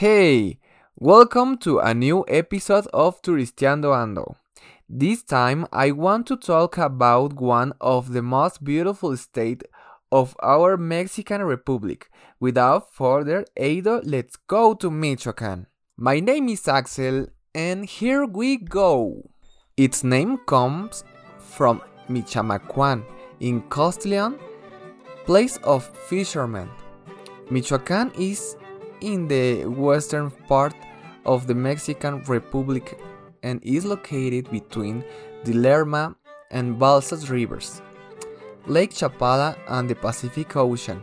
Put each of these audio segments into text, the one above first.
Hey, welcome to a new episode of Turisteando Ando. This time I want to talk about one of the most beautiful states of our Mexican Republic. Without further ado, let's go to Michoacan. My name is Axel and here we go. Its name comes from Michamacuan in Castilian, place of fishermen. Michoacan is in the western part of the Mexican Republic and is located between the Lerma and Balsas rivers, Lake Chapala, and the Pacific Ocean.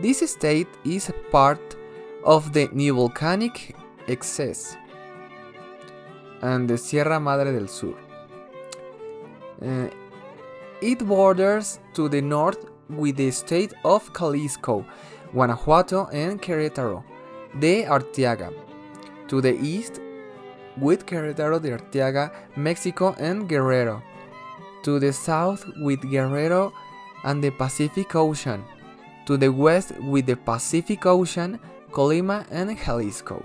This state is a part of the Neovolcanic Axis and the Sierra Madre del Sur. Uh, it borders to the north with the state of Jalisco, Guanajuato, and Querétaro de Arteaga. To the east with Querétaro de Arteaga, Mexico, and Guerrero. To the south with Guerrero and the Pacific Ocean. To the west with the Pacific Ocean, Colima, and Jalisco.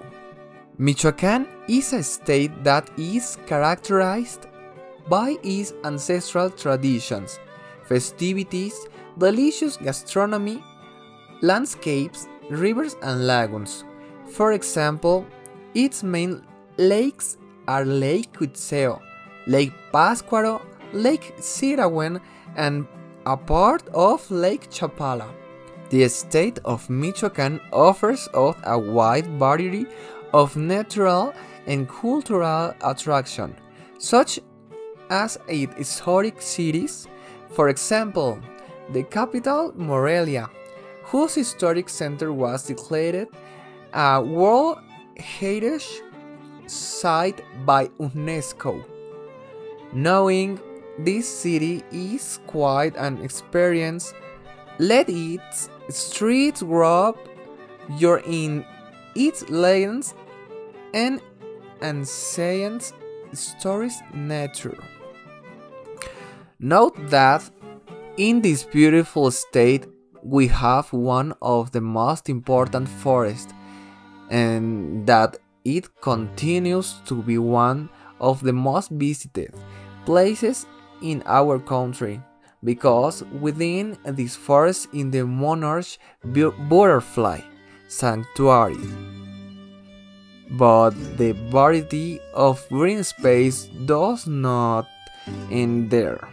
Michoacán is a state that is characterized by its ancestral traditions, festivities, delicious gastronomy, landscapes, rivers, and lagoons. For example, its main lakes are Lake Cuitzeo, Lake Pátzcuaro, Lake Zirahuén, and a part of Lake Chapala. The state of Michoacán offers us a wide variety of natural and cultural attraction, such as its historic cities, for example, the capital Morelia, whose historic center was declared a World Heritage Site by UNESCO. Knowing this city is quite an experience, let its streets grow you're in its legends and ancient stories nature. Note that in this beautiful state we have one of the most important forests and that it continues to be one of the most visited places in our country because within this forest in the monarch butterfly sanctuary. But the variety of green space does not end there.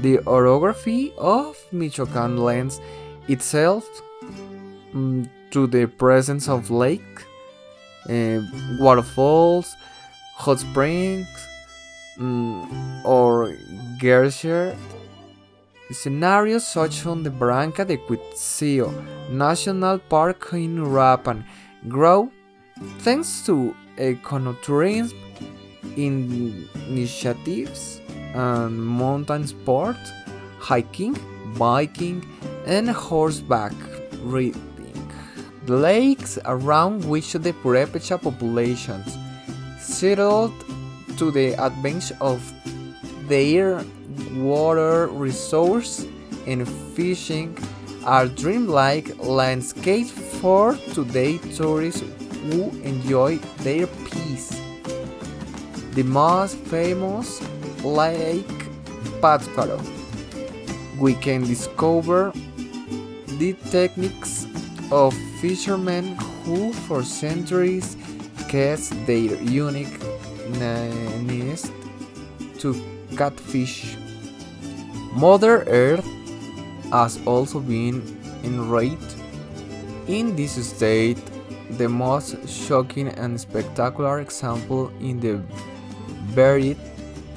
The orography of Michoacán lands itself mm, to the presence of lake, uh, waterfalls, hot springs, um, or glacier scenarios such on the Barranca de Cuitzeo National Park in Uruapan grow thanks to ecotourism initiatives and mountain sports, hiking, biking, and horseback riding. The lakes around which the Purepecha populations settled to the advantage of their water resource and fishing are dreamlike landscapes for today tourists who enjoy their peace. The most famous Lake Pátzcuaro. We can discover the techniques of fishermen who for centuries cast their unique nest to catfish. Mother Earth has also been enraged in this state the most shocking and spectacular example in the buried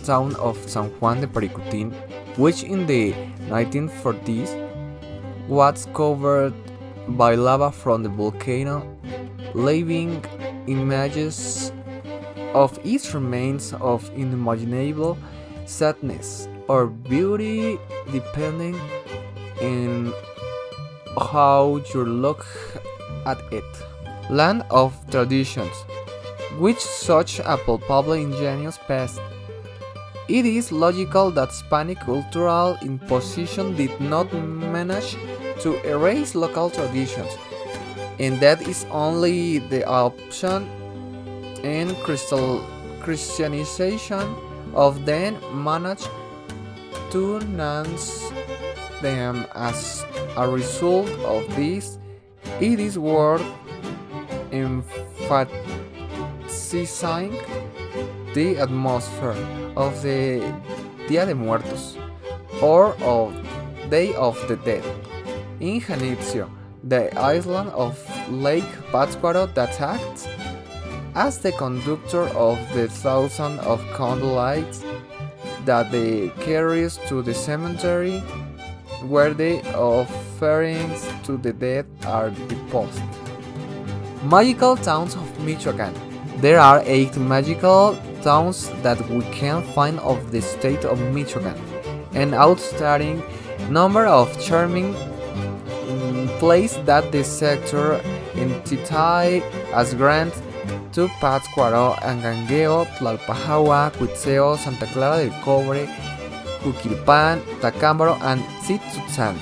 town of San Juan de Paricutin, which in the 1940s was covered by lava from the volcano, leaving images of its remains of unimaginable sadness or beauty depending on how you look at it. Land of traditions, which such a palpably ingenious past. It is logical that Spanish cultural imposition did not manage to erase local traditions. and that is only the option in crystal Christianization of them managed to nounce them as a result of this. It is worth emphasizing the atmosphere of the Dia de Muertos or of Day of the Dead in Janitzio, the island of Lake Pátzcuaro that acts as the conductor of the thousand of candlelights that they carries to the cemetery where the offerings to the dead are deposited. Magical towns of Michoacán. There are eight magical towns that we can find of the state of Michoacán, an outstanding number of charming places that the sector identify as grand to Pátzcuaro, Angangueo, Tlalpujahua, Cuitzeo, Santa Clara del Cobre, Jiquilpan, Tacámbaro, and Tzintzuntzan.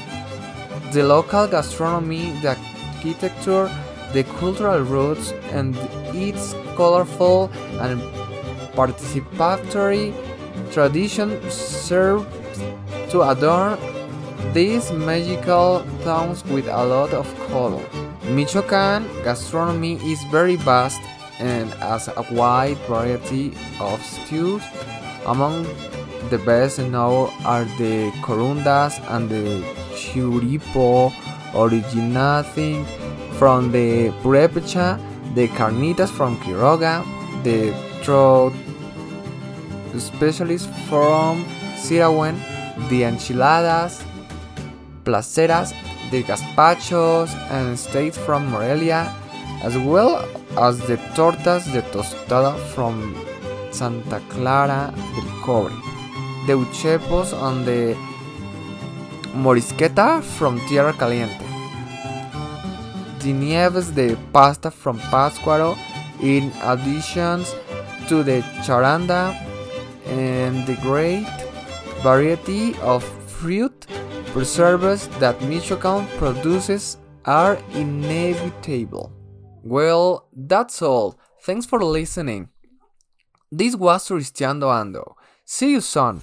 The local gastronomy, the architecture, the cultural roots, and its colorful and participatory tradition serve to adorn these magical towns with a lot of color. Michoacán gastronomy is very vast and has a wide variety of stews. Among the best known are the corundas and the churipo, originating from the purepecha, the carnitas from Quiroga, the trout specialists from Zirahuén, the enchiladas, placeras, the gazpachos, and steaks from Morelia, as well as the tortas de tostada from Santa Clara del Cobre, the uchepos and the morisqueta from Tierra Caliente, the nieves de pasta from Pátzcuaro, in addition to the charanda and the great variety of fruit preserves that Michoacán produces are inevitable. Well, that's all. Thanks for listening. This was Turisteando Ando. See you soon.